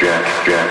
Jack, Jack,